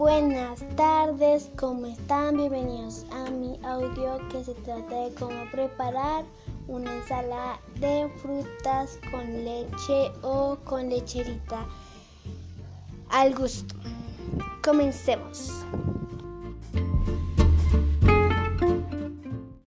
Buenas tardes, ¿cómo están? Bienvenidos a mi audio que se trata de cómo preparar una ensalada de frutas con leche o con lecherita al gusto. Comencemos.